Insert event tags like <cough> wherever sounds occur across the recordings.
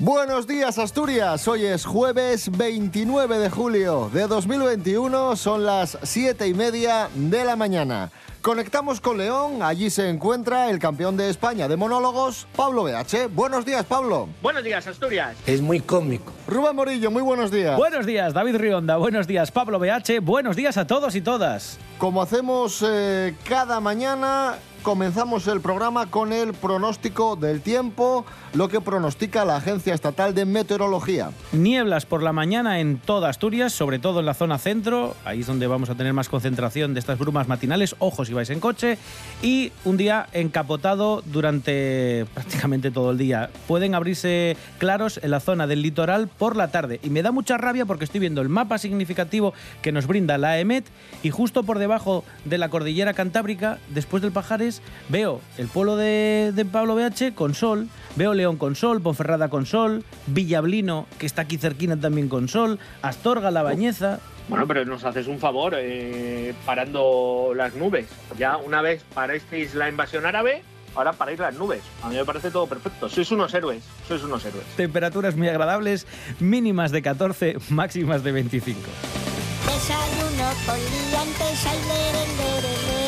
Buenos días Asturias, hoy es jueves 29 de julio de 2021, son las 7 y media de la mañana. Conectamos con León, allí se encuentra el campeón de España de monólogos, Pablo BH. Buenos días, Pablo. Buenos días, Asturias. Es muy cómico. Rubén Morillo, muy buenos días. Buenos días, David Rionda. Buenos días, Pablo BH. Buenos días a todos y todas. Como hacemos eh, cada mañana, comenzamos el programa con el pronóstico del tiempo, lo que pronostica la Agencia Estatal de Meteorología. Nieblas por la mañana en toda Asturias, sobre todo en la zona centro, ahí es donde vamos a tener más concentración de estas brumas matinales, ojo si vais en coche, y un día encapotado durante prácticamente todo el día. Pueden abrirse claros en la zona del litoral por la tarde, y me da mucha rabia porque estoy viendo el mapa significativo que nos brinda la EMET, y justo por debajo de la cordillera cantábrica, después del Pajares, veo el pueblo de, de Pablo BH con sol, veo León con sol, Ponferrada con sol, Villablino, que está aquí cerquina también con sol, Astorga, La Bañeza. Bueno, pero nos haces un favor eh, parando las nubes. Ya una vez parasteis la invasión árabe, ahora paráis las nubes. A mí me parece todo perfecto. Sois unos héroes, sois unos héroes. Temperaturas muy agradables, mínimas de 14, máximas de 25. Desayuno con liantes, ay.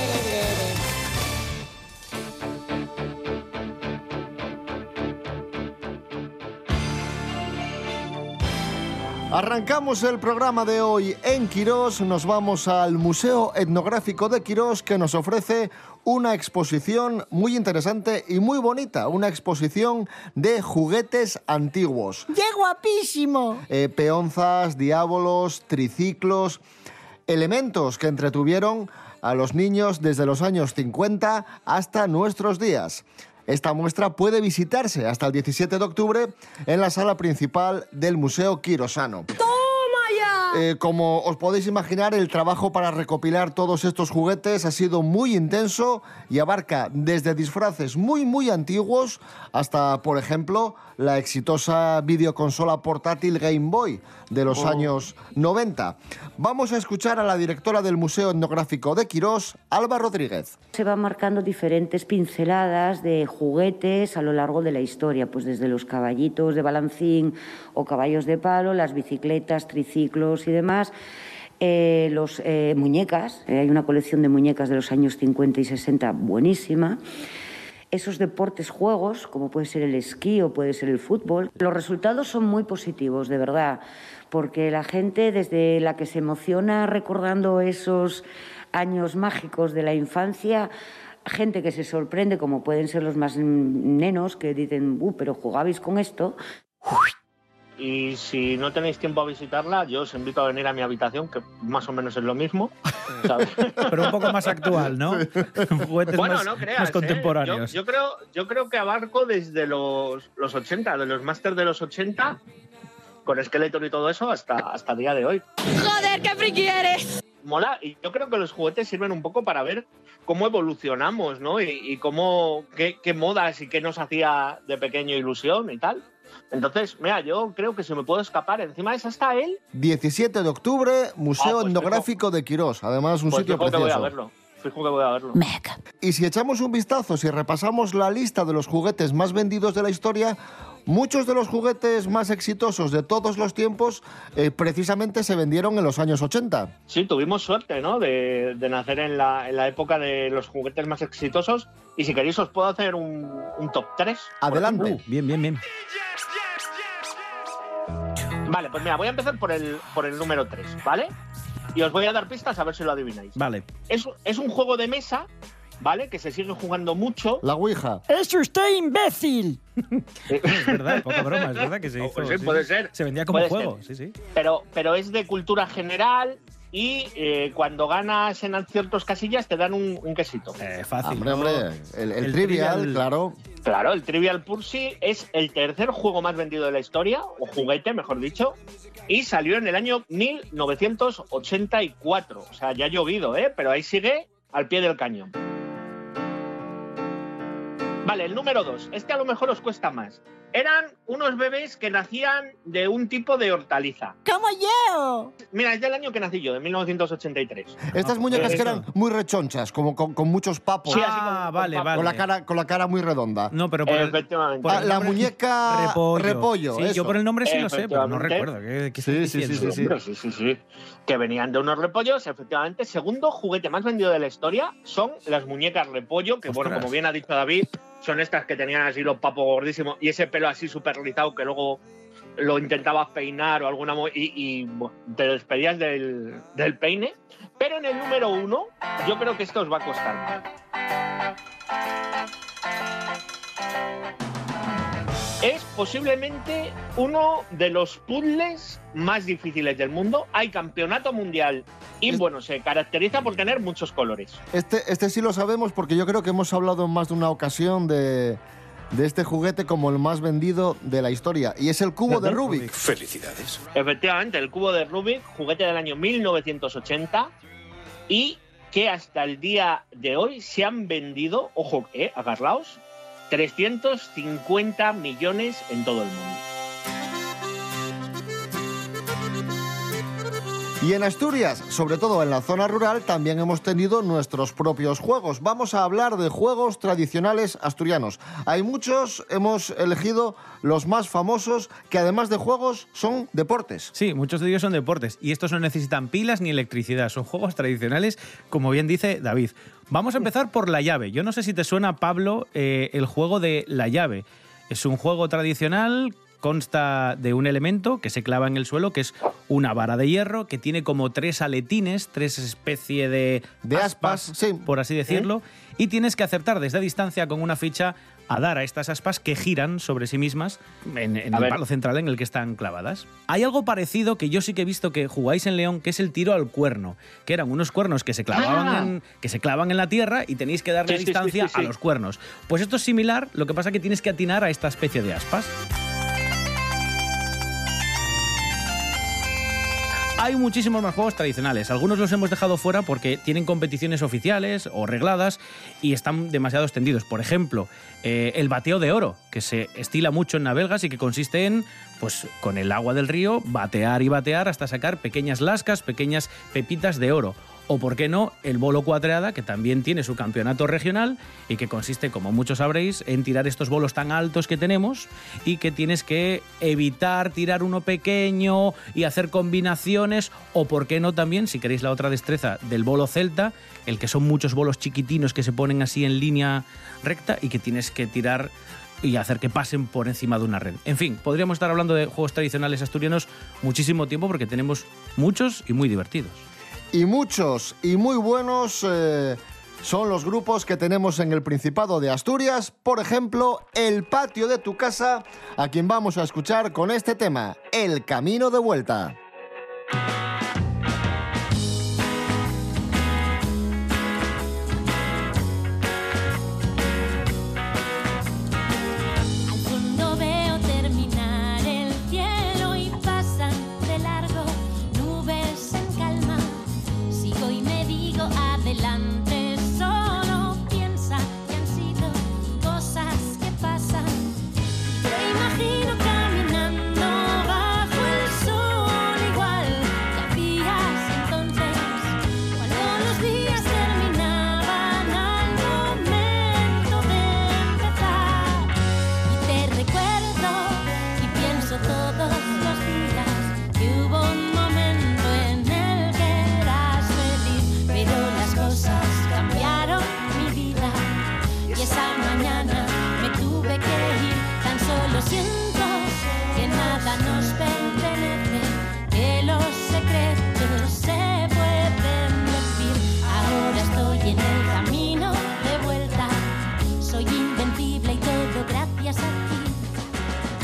Arrancamos el programa de hoy en Quirós, nos vamos al Museo Etnográfico de Quirós que nos ofrece una exposición muy interesante y muy bonita, una exposición de juguetes antiguos. ¡Qué guapísimo! Eh, peonzas, diábolos, triciclos, elementos que entretuvieron a los niños desde los años 50 hasta nuestros días. Esta muestra puede visitarse hasta el 17 de octubre en la sala principal del Museo Quirosano. Eh, como os podéis imaginar, el trabajo para recopilar todos estos juguetes ha sido muy intenso y abarca desde disfraces muy muy antiguos hasta, por ejemplo, la exitosa videoconsola portátil Game Boy de los años 90. Vamos a escuchar a la directora del Museo Etnográfico de Quirós, Alba Rodríguez. Se van marcando diferentes pinceladas de juguetes a lo largo de la historia, pues desde los caballitos de balancín o caballos de palo, las bicicletas, triciclos y demás. Eh, los eh, muñecas, eh, hay una colección de muñecas de los años 50 y 60 buenísima. Esos deportes, juegos, como puede ser el esquí o puede ser el fútbol, los resultados son muy positivos, de verdad, porque la gente desde la que se emociona recordando esos años mágicos de la infancia, gente que se sorprende, como pueden ser los más nenos, que dicen, uh, pero jugabais con esto. Y si no tenéis tiempo a visitarla, yo os invito a venir a mi habitación, que más o menos es lo mismo. <laughs> ¿sabes? Pero un poco más actual, ¿no? <laughs> Juguetes bueno, más, no creas. más ¿eh? contemporáneos. Yo, yo creo, yo creo que abarco desde los, los 80, de los máster de los 80, con Skeletor y todo eso, hasta, hasta el día de hoy. ¡Joder, qué friki eres! Mola, y yo creo que los juguetes sirven un poco para ver cómo evolucionamos, ¿no? Y, y cómo, qué, qué modas y qué nos hacía de pequeño ilusión y tal. Entonces, mira, yo creo que se me puedo escapar. Encima es hasta él. 17 de octubre, Museo Ah, pues Etnográfico de Quirós. Además, un Pues sitio fijo que voy a precioso. verlo. Fijo que voy a verlo. Y si echamos un vistazo, si repasamos la lista de los juguetes más vendidos de la historia, muchos de los juguetes más exitosos de todos los tiempos eh, precisamente se vendieron en los años 80. Sí, tuvimos suerte, ¿no? De, de nacer en la, en la época de los juguetes más exitosos. Y si queréis, os puedo hacer un, un top 3. Adelante. Uh, bien, bien, bien. Vale, pues mira, voy a empezar por el, por el número 3, ¿vale? Y os voy a dar pistas a ver si lo adivináis. Vale. Es, es un juego de mesa, ¿vale? Que se sigue jugando mucho. La Ouija. ¡Es usted imbécil! <laughs> Es verdad, poca broma, es verdad que se <laughs> hizo. Pues sí, sí, puede ser. Se vendía como Puede juego, ser. sí, sí. Pero, pero es de cultura general y eh, cuando ganas en ciertos casillas te dan un, un quesito. Eh, fácil. Hombre, el, el El trivial, trivial. claro. Claro, el Trivial Pursuit es el tercer juego más vendido de la historia, o juguete, mejor dicho, y salió en el año 1984. O sea, ya ha llovido, ¿eh? Pero ahí sigue al pie del cañón. Vale, el número dos. Este a lo mejor os cuesta más. Eran unos bebés que nacían de un tipo de hortaliza. ¡Como yo! Mira, es del año que nací yo, de 1983. Estas muñecas que eran muy rechonchas, como con, con muchos papos, Sí, así Ah, como- vale, con vale. con, la cara, con la cara muy redonda. No, pero por el, Efectivamente. por el Ah, la nombre- muñeca repollo. repollo, Sí, eso. yo por el nombre sí lo sé, pero no Efectivamente. recuerdo. ¿Qué, qué Sí, sí, sí, diciendo? sí, Hombre, sí, sí, sí. Que venían de unos repollos, efectivamente. Segundo juguete más vendido de la historia son las muñecas repollo, que bueno, Ostras. como bien ha dicho David, son estas que tenían así los papos gordísimos y ese pelo así súper rizado que luego lo intentabas peinar o alguna y, y, te despedías del, del peine. Pero en el número uno, yo creo que esto os va a costar. Es posiblemente uno de los puzzles más difíciles del mundo. Hay campeonato mundial y Es- bueno, se caracteriza por tener muchos colores. Este, este sí lo sabemos porque yo creo que hemos hablado en más de una ocasión de, de este juguete como el más vendido de la historia. Y es el cubo de Rubik. Felicidades. Efectivamente, el cubo de Rubik, juguete del año 1980 y que hasta el día de hoy se han vendido, ojo, eh, agarraos, 350 millones en todo el mundo. Y en Asturias, sobre todo en la zona rural, también hemos tenido nuestros propios juegos. Vamos a hablar de juegos tradicionales asturianos. Hay muchos, hemos elegido los más famosos, que además de juegos son deportes. Sí, muchos de ellos son deportes y estos no necesitan pilas ni electricidad, son juegos tradicionales, como bien dice David. Vamos a empezar por la llave. Yo no sé si te suena, Pablo, eh, el juego de la llave. Es un juego tradicional, consta de un elemento que se clava en el suelo, que es una vara de hierro, que tiene como tres aletines, tres especie de, De aspas, sí. por así decirlo, y tienes que acertar desde distancia con una ficha a dar a estas aspas que giran sobre sí mismas en, el ver. palo central en el que están clavadas. Hay algo parecido que yo sí que he visto que jugáis en León, que es el tiro al cuerno, que eran unos cuernos que se clavaban, Ah. en, que se clavan en la tierra y tenéis que darle Sí, sí, sí, distancia sí, sí. a los cuernos. Pues esto es similar, lo que pasa que tienes que atinar a esta especie de aspas. Hay muchísimos más juegos tradicionales. Algunos los hemos dejado fuera porque tienen competiciones oficiales o regladas y están demasiado extendidos. Por ejemplo, eh, el bateo de oro, que se estila mucho en Navelgas y que consiste en, pues, con el agua del río, batear y batear hasta sacar pequeñas lascas, pequeñas pepitas de oro. O, por qué no, el bolo cuadreada, que también tiene su campeonato regional y que consiste, como muchos sabréis, en tirar estos bolos tan altos que tenemos y que tienes que evitar tirar uno pequeño y hacer combinaciones. O, por qué no, también, si queréis la otra destreza del bolo celta, el que son muchos bolos chiquitinos que se ponen así en línea recta y que tienes que tirar y hacer que pasen por encima de una red. En fin, podríamos estar hablando de juegos tradicionales asturianos muchísimo tiempo porque tenemos muchos y muy divertidos. Y muchos y muy buenos eh, son los grupos que tenemos en el Principado de Asturias. Por ejemplo, el patio de tu casa, a quien vamos a escuchar con este tema, El Camino de Vuelta.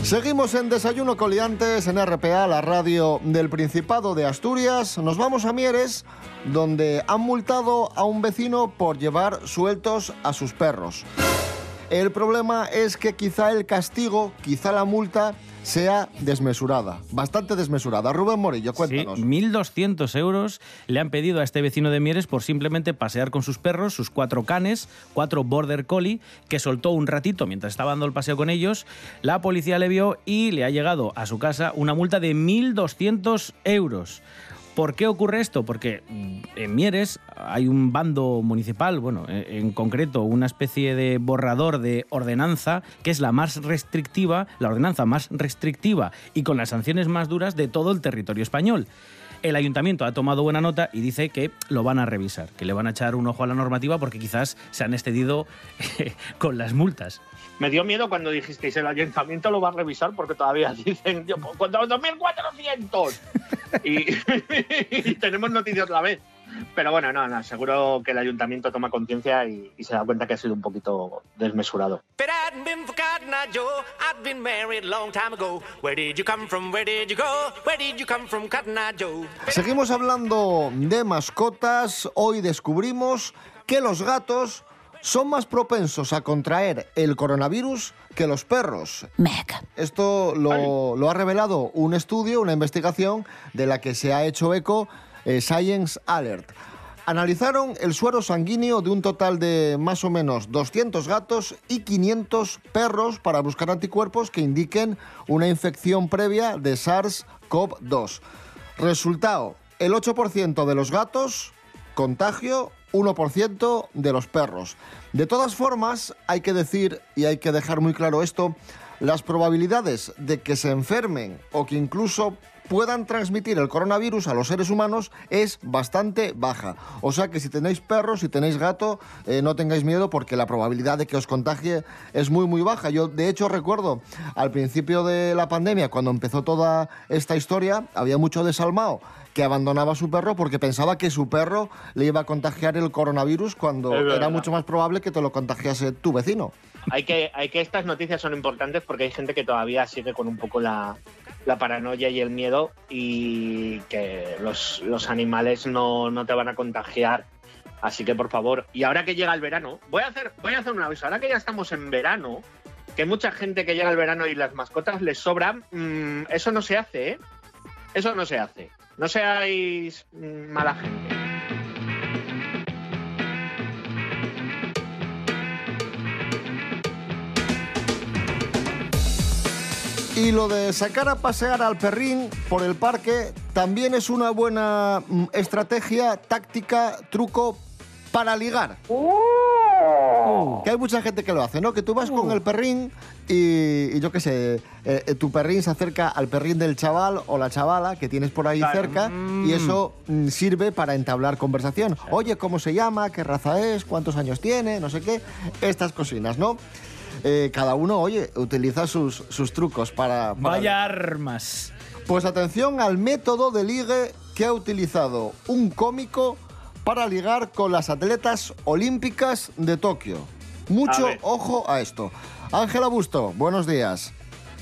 Seguimos en Desayuno Coliantes en RPA, la radio del Principado de Asturias. Nos vamos a Mieres, donde han multado a un vecino por llevar sueltos a sus perros. El problema es que quizá el castigo, quizá la multa, sea desmesurada, bastante desmesurada. Rubén Morillo, cuéntanos. Sí, 1.200 euros le han pedido a este vecino de Mieres por simplemente pasear con sus perros, sus cuatro canes, cuatro border collie, que soltó un ratito mientras estaba dando el paseo con ellos. La policía le vio y le ha llegado a su casa una multa de 1.200 euros. ¿Por qué ocurre esto? Porque mm, en Mieres hay un bando municipal, bueno, eh, en concreto una especie de borrador de ordenanza que es la más restrictiva, la ordenanza más restrictiva y con las sanciones más duras de todo el territorio español. El ayuntamiento ha tomado buena nota y dice que lo van a revisar, que le van a echar un ojo a la normativa porque quizás se han excedido con las multas. Me dio miedo cuando dijisteis el ayuntamiento lo va a revisar porque todavía <laughs> dicen pues, contra los 2.400 y, <laughs> y tenemos noticias otra vez. Pero bueno, no, no, seguro que el ayuntamiento toma conciencia y, y se da cuenta que ha sido un poquito desmesurado. Seguimos hablando de mascotas. Hoy descubrimos que los gatos son más propensos a contraer el coronavirus que los perros. Esto lo, lo ha revelado un estudio, una investigación de la que se ha hecho eco eh, Science Alert. Analizaron el suero sanguíneo de un total de más o menos 200 gatos y 500 perros para buscar anticuerpos que indiquen una infección previa de SARS-CoV-2. Resultado, el 8% de los gatos, contagio 1% de los perros. De todas formas, hay que decir y hay que dejar muy claro esto, las probabilidades de que se enfermen o que incluso puedan transmitir el coronavirus a los seres humanos es bastante baja. O sea que si tenéis perros, si tenéis gato, eh, no tengáis miedo porque la probabilidad de que os contagie es muy muy baja. Yo de hecho recuerdo al principio de la pandemia, cuando empezó toda esta historia, había mucho desalmado que abandonaba a su perro porque pensaba que su perro le iba a contagiar el coronavirus cuando era mucho más probable que te lo contagiase tu vecino. Hay que, hay que estas noticias son importantes porque hay gente que todavía sigue con un poco la, la paranoia y el miedo y que los, los animales no, no te van a contagiar. Así que por favor, y ahora que llega el verano, voy a hacer, voy a hacer un aviso. Ahora que ya estamos en verano, que mucha gente que llega el verano y las mascotas les sobran, mm, eso no se hace, ¿eh? Eso no se hace. No seáis mm, mala gente. Y lo de sacar a pasear al perrín por el parque también es una buena mm, estrategia, táctica, truco para ligar. Que hay mucha gente que lo hace, ¿no? Que tú vas con el perrín y, y yo qué sé, eh, eh, tu perrín se acerca al perrín del chaval o la chavala que tienes por ahí Claro. cerca y eso mm, sirve para entablar conversación. Oye, ¿cómo se llama? ¿Qué raza es? ¿Cuántos años tiene? No sé qué. Estas cocinas, ¿no? Eh, cada uno, oye, utiliza sus, sus trucos para... para Vaya armas. pues atención al método de ligue que ha utilizado un cómico para ligar con las atletas olímpicas de Tokio. Mucho A ojo a esto. Ángela Busto, buenos días.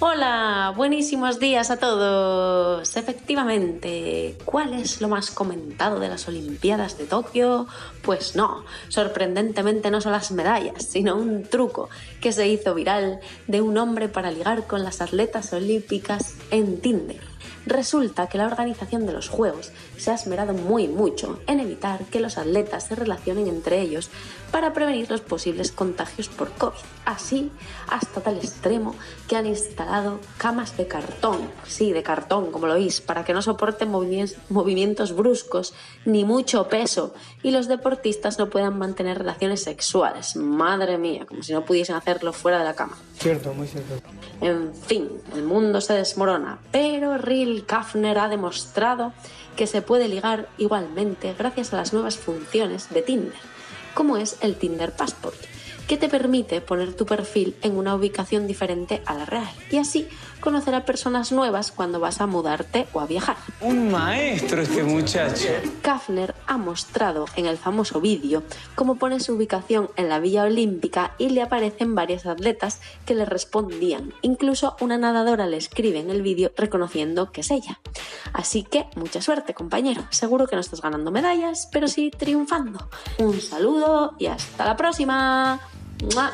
Hola, buenísimos días a todos. Efectivamente, ¿cuál es lo más comentado de las Olimpiadas de Tokio? Pues no, sorprendentemente no son las medallas, sino un truco que se hizo viral de un hombre para ligar con las atletas olímpicas en Tinder. Resulta que la organización de los Juegos se ha esmerado muy mucho en evitar que los atletas se relacionen entre ellos para prevenir los posibles contagios por COVID. Así, hasta tal extremo que han instalado camas de cartón, sí, de cartón, como lo oís, para que no soporten movimi- movimientos bruscos ni mucho peso y los deportistas no puedan mantener relaciones sexuales. Madre mía, como si no pudiesen hacerlo fuera de la cama. Cierto, muy cierto. En fin, el mundo se desmorona, pero Real Kafner ha demostrado que se puede ligar igualmente gracias a las nuevas funciones de Tinder, como es el Tinder Passport, que te permite poner tu perfil en una ubicación diferente a la real y así conocer a personas nuevas cuando vas a mudarte o a viajar. Un maestro este muchacho. Kafner ha mostrado en el famoso vídeo cómo pone su ubicación en la Villa Olímpica y le aparecen varios atletas que le respondían. Incluso una nadadora le escribe en el vídeo reconociendo que es ella. Así que mucha suerte, compañero. Seguro que no estás ganando medallas, pero sí triunfando. Un saludo y hasta la próxima. ¡Mua!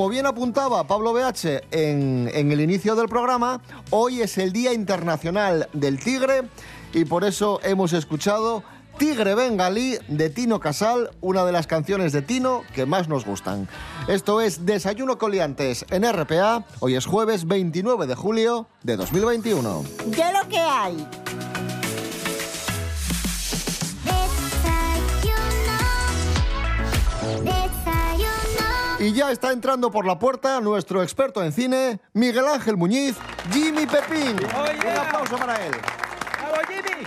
Como bien apuntaba Pablo BH en, el inicio del programa, hoy es el Día Internacional del Tigre y por eso hemos escuchado Tigre Bengalí de Tino Casal, una de las canciones de Tino que más nos gustan. Esto es Desayuno Coliantes en RPA, hoy es jueves 29 de julio de 2021. Ya lo que hay. Y ya está entrando por la puerta nuestro experto en cine, Miguel Ángel Muñiz, Jimmy Pepín. Un aplauso para él. ¡Bravo, Jimmy!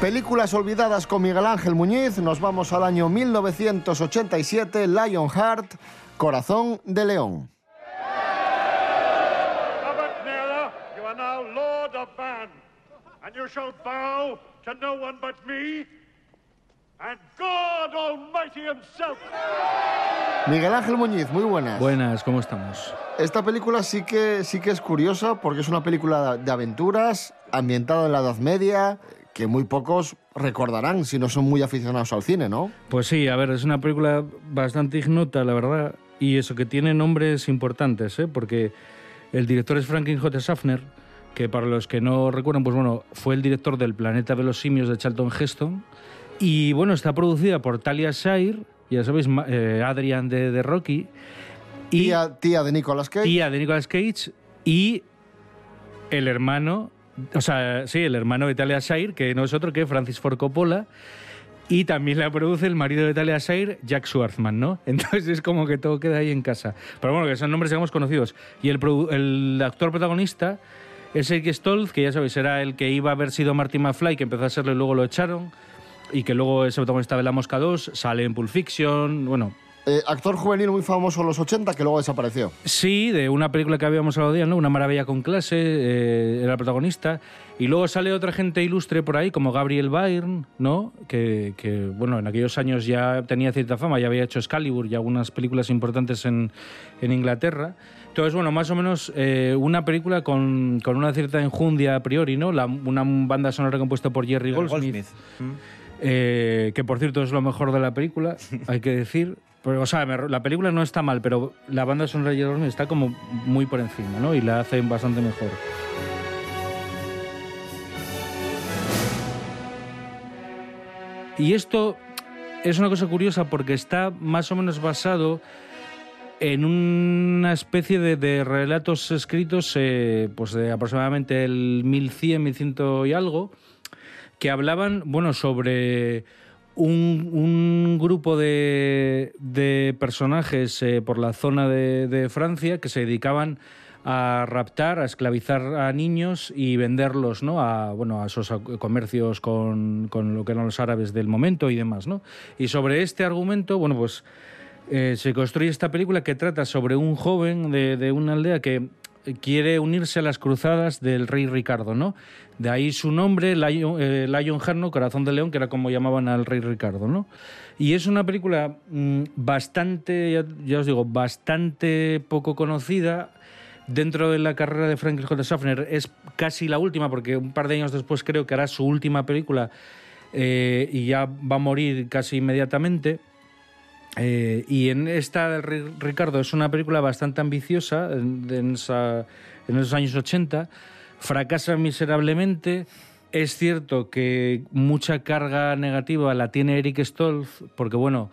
Películas olvidadas con Miguel Ángel Muñiz. Nos vamos al año 1987, Lionheart, Corazón de León. Robert Naylor, you are now Lord of Ban, and you shall bow to no one but me and God Almighty Himself. Miguel Ángel Muñiz, muy buenas. Buenas, ¿cómo estamos? Esta película sí que, sí que es curiosa porque es una película de aventuras ambientada en la Edad Media que muy pocos recordarán si no son muy aficionados al cine, ¿no? Pues sí, a ver, es una película bastante ignota, la verdad, y eso que tiene nombres importantes, ¿eh? porque el director es Franklin J. Schaffner, que para los que no recuerdan, pues bueno, fue el director del Planeta de los Simios de Charlton Heston, y bueno, está producida por Talia Shire, ya sabéis, eh, Adrian de, de Rocky, y Tía, tía de Nicolas Cage. tía de Nicolas Cage, y el hermano, o sea, sí, el hermano de Talia Shire, que no es otro que Francis Ford Coppola, y también la produce el marido de Talia Shire, Jack Schwartzman, ¿no? <laughs> Entonces es como que todo queda ahí en casa. Pero bueno, que son nombres digamos conocidos. Y el, el actor protagonista es Eric Stoltz, que ya sabéis, era el que iba a haber sido Marty McFly, que empezó a serlo y luego lo echaron. Y que luego es el protagonista de La Mosca 2, sale en Pulp Fiction, bueno, Eh, actor juvenil muy famoso en los 80 que luego desapareció. Sí, de una película que habíamos hablado de ¿no? Una maravilla con clase, eh, era el protagonista. Y luego sale otra gente ilustre por ahí, como Gabriel Byrne, ¿no? Que, que, bueno, en aquellos años ya tenía cierta fama, ya había hecho Excalibur y algunas películas importantes en, en Inglaterra. Entonces, bueno, más o menos eh, una película con, con una cierta enjundia a priori, ¿no? La- una banda sonora compuesta por Jerry Goldsmith. Eh, que por cierto es lo mejor de la película, <laughs> hay que decir. Pero, o sea, la película no está mal, pero la banda sonora de Goldsmith está como muy por encima, ¿no? Y la hacen bastante mejor. Y esto es una cosa curiosa porque está más o menos basado en una especie de, de relatos escritos eh, pues de aproximadamente el 1100, 1100 y algo, que hablaban, bueno, sobre un, grupo de, de personajes eh, por la zona de, de Francia que se dedicaban a raptar, a esclavizar a niños y venderlos ¿no? a, bueno, a esos comercios con, con lo que eran los árabes del momento y demás. ¿no? Y sobre este argumento, bueno, pues eh, se construye esta película que trata sobre un joven de una aldea que quiere unirse a las cruzadas del rey Ricardo, ¿no? De ahí su nombre, Lion, eh, Corazón de León, que era como llamaban al rey Ricardo, ¿no? Y es una película mm, bastante, os digo, bastante poco conocida. Dentro de la carrera de Frank J. Schaffner es casi la última, porque un par de años después creo que hará su última película eh, y ya va a morir casi inmediatamente. Eh, y en esta, Ri- Ricardo, es una película bastante ambiciosa en, en esos años 80. Fracasa miserablemente. Es cierto que mucha carga negativa la tiene Eric Stolz, porque bueno,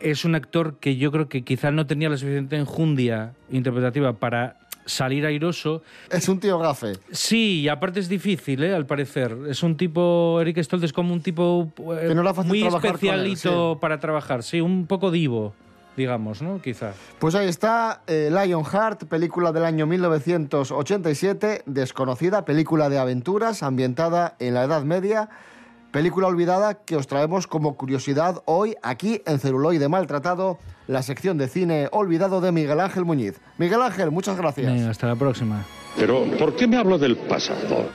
es un actor que yo creo que quizá no tenía la suficiente enjundia interpretativa para salir airoso. Es un tío gafe. Sí, y aparte es difícil, ¿eh? al parecer. Es un tipo, Eric Stoltz es como un tipo eh, Que no fácil muy con él, especialito para trabajar, sí, un poco divo, digamos, ¿no? Quizá. Pues ahí está eh, Lionheart, película del año 1987, desconocida, película de aventuras ambientada en la Edad Media, película olvidada que os traemos como curiosidad hoy aquí en Celuloide Maltratado, la sección de cine olvidado de Miguel Ángel Muñiz. Miguel Ángel, muchas gracias. Venga, hasta la próxima. Pero, ¿por qué me hablo del pasado?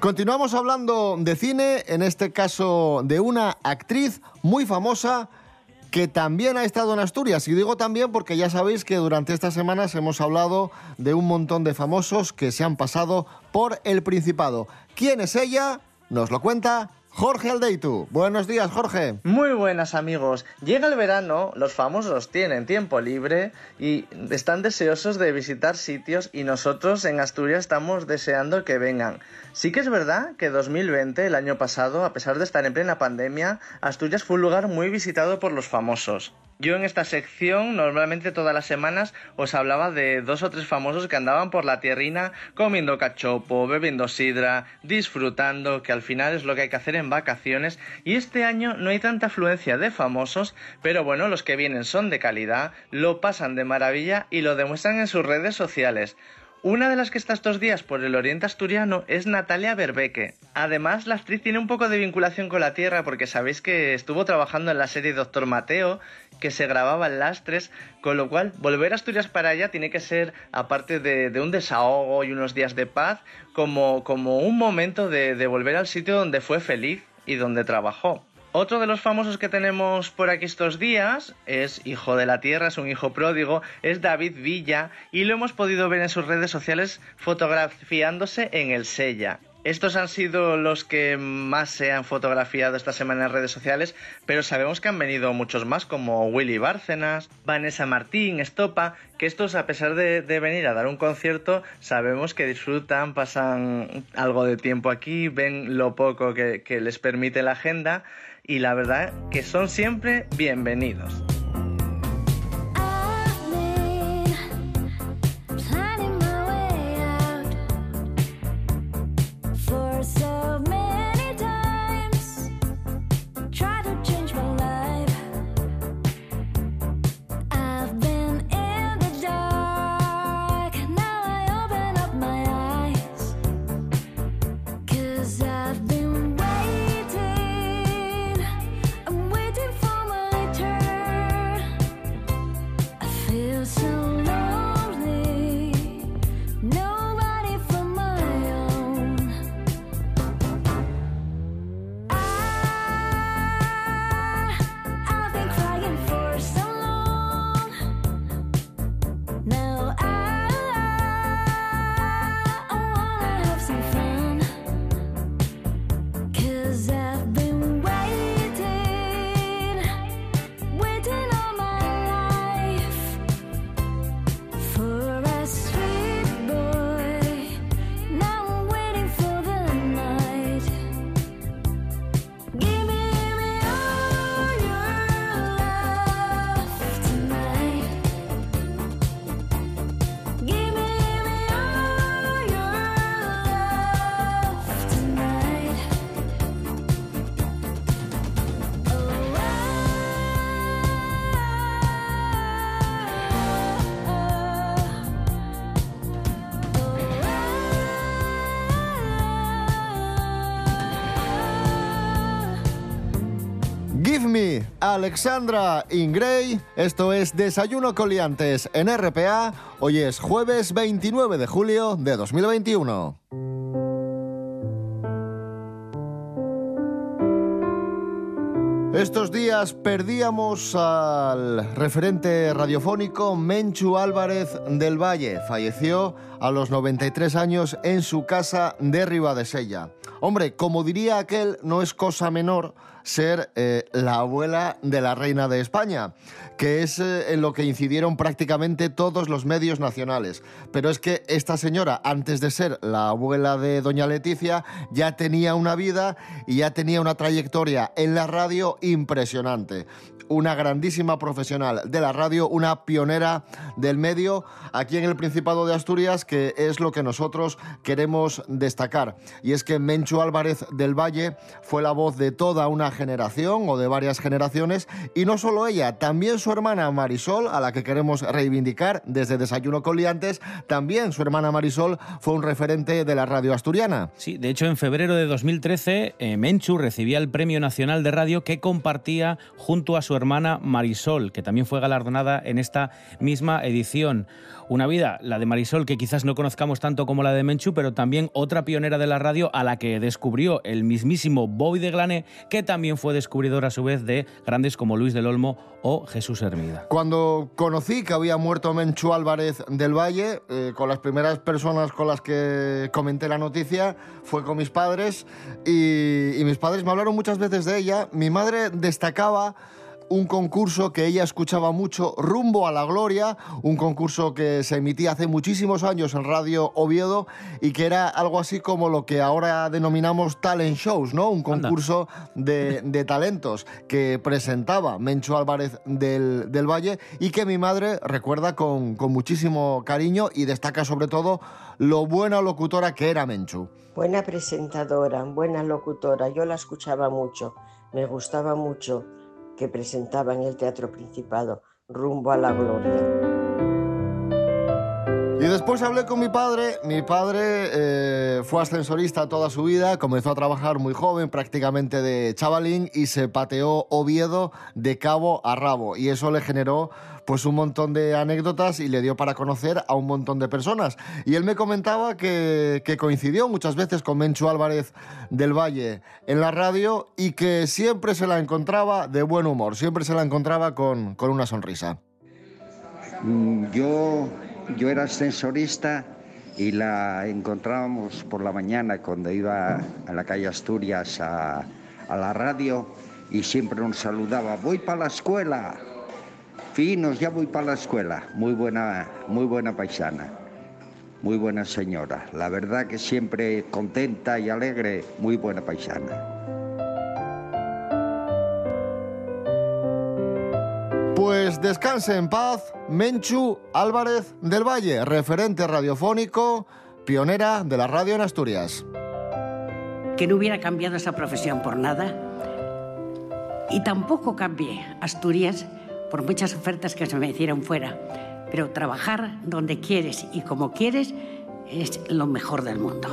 Continuamos hablando de cine, en este caso de una actriz muy famosa que también ha estado en Asturias. Y digo también porque ya sabéis que durante estas semanas hemos hablado de un montón de famosos que se han pasado por el Principado. ¿Quién es ella? Nos lo cuenta Jorge Aldeitu. Buenos días, Jorge. Muy buenas amigos. Llega el verano, los famosos tienen tiempo libre y están deseosos de visitar sitios y nosotros en Asturias estamos deseando que vengan. Sí que es verdad que 2020, el año pasado, a pesar de estar en plena pandemia, Asturias fue un lugar muy visitado por los famosos. Yo en esta sección, normalmente todas las semanas, os hablaba de dos o tres famosos que andaban por la tierrina comiendo cachopo, bebiendo sidra, disfrutando, que al final es lo que hay que hacer en vacaciones. Y este año no hay tanta afluencia de famosos, pero bueno, los que vienen son de calidad, lo pasan de maravilla y lo demuestran en sus redes sociales. Una de las que está estos días por el oriente asturiano es Natalia Berbeque. Además, la actriz tiene un poco de vinculación con la tierra porque sabéis que estuvo trabajando en la serie Doctor Mateo, que se grababa en Lastres, con lo cual volver a Asturias para ella tiene que ser, aparte de, de un desahogo y unos días de paz, como, como un momento de, de volver al sitio donde fue feliz y donde trabajó. Otro de los famosos que tenemos por aquí estos días es hijo de la tierra, es un hijo pródigo, es David Villa y lo hemos podido ver en sus redes sociales fotografiándose en el Sella. Estos han sido los que más se han fotografiado esta semana en redes sociales, pero sabemos que han venido muchos más como Willy Bárcenas, Vanessa Martín, Estopa, que estos a pesar de, venir a dar un concierto, sabemos que disfrutan, pasan algo de tiempo aquí, ven lo poco que les permite la agenda y la verdad que son siempre bienvenidos. Alexandra Ingray. Esto es Desayuno Coliantes en RPA. Hoy es jueves 29 de julio de 2021. Estos días perdíamos al referente radiofónico Menchu Álvarez del Valle. Falleció a los 93 años en su casa de Ribadesella. Hombre, como diría aquel, no es cosa menor ser eh, la abuela de la reina de España, que es eh, en lo que incidieron prácticamente todos los medios nacionales. Pero es que esta señora, antes de ser la abuela de doña Leticia, ya tenía una vida y ya tenía una trayectoria en la radio impresionante una grandísima profesional de la radio, una pionera del medio aquí en el Principado de Asturias, que es lo que nosotros queremos destacar. Y es que Menchu Álvarez del Valle fue la voz de toda una generación o de varias generaciones, y no solo ella, también su hermana Marisol, a la que queremos reivindicar desde Desayuno con Liantes, también su hermana Marisol fue un referente de la radio asturiana. Sí, de hecho en febrero de 2013 eh, Menchu recibía el Premio Nacional de Radio que compartía junto a su hermana Marisol, que también fue galardonada en esta misma edición. Una vida, la de Marisol, que quizás no conozcamos tanto como la de Menchu, pero también otra pionera de la radio a la que descubrió el mismísimo Bobby de Glane, que también fue descubridor a su vez de grandes como Luis del Olmo o Jesús Hermida. Cuando conocí que había muerto Menchu Álvarez del Valle, eh, con las primeras personas con las que comenté la noticia fue con mis padres y, y mis padres me hablaron muchas veces de ella. Mi madre destacaba un concurso que ella escuchaba mucho, Rumbo a la Gloria, un concurso que se emitía hace muchísimos años en Radio Oviedo y que era algo así como lo que ahora denominamos talent shows, ¿no? Un concurso de, de talentos que presentaba Mencho Álvarez del, del Valle y que mi madre recuerda con, con muchísimo cariño y destaca sobre todo lo buena locutora que era Menchu. Buena presentadora, buena locutora. Yo la escuchaba mucho, me gustaba mucho que presentaba en el Teatro Principado, rumbo a la gloria. Y después hablé con mi padre. Mi padre eh, fue ascensorista toda su vida, comenzó a trabajar muy joven, prácticamente de chavalín, y se pateó Oviedo de cabo a rabo. Y eso le generó pues un montón de anécdotas y le dio para conocer a un montón de personas. Y él me comentaba que, que coincidió muchas veces con Menchu Álvarez del Valle en la radio y que siempre se la encontraba de buen humor, siempre se la encontraba con, con una sonrisa. Mm, Yo, yo era ascensorista y la encontrábamos por la mañana cuando iba a la calle Asturias a, la radio y siempre nos saludaba, voy para la escuela, finos, ya voy para la escuela. Muy buena, muy buena paisana, muy buena señora. La verdad que siempre contenta y alegre, muy buena paisana. Pues descanse en paz, Menchu Álvarez del Valle, referente radiofónico, pionera de la radio en Asturias. que no hubiera cambiado esa profesión por nada. Y tampoco cambié Asturias por muchas ofertas que se me hicieron fuera. Pero trabajar donde quieres y como quieres es lo mejor del mundo.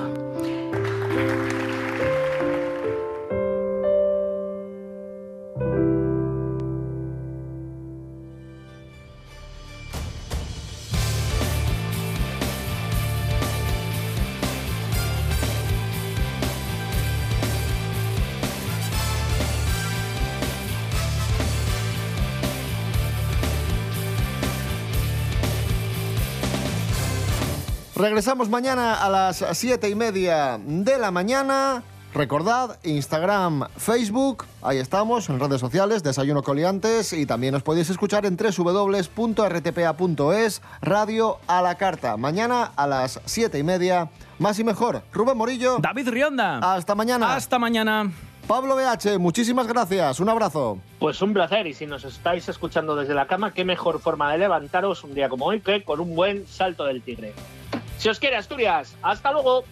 Regresamos mañana a las siete y media de la mañana. Recordad, Instagram, Facebook, ahí estamos, en redes sociales, Desayuno Coliantes, y también os podéis escuchar en www.rtpa.es, Radio a la Carta. Mañana a las siete y media, más y mejor. Rubén Morillo. David Rionda. Hasta mañana. Hasta mañana. Pablo BH, muchísimas gracias. Un abrazo. Pues un placer, y si nos estáis escuchando desde la cama, qué mejor forma de levantaros un día como hoy que con un buen salto del tigre. Si os quiere Asturias, hasta luego.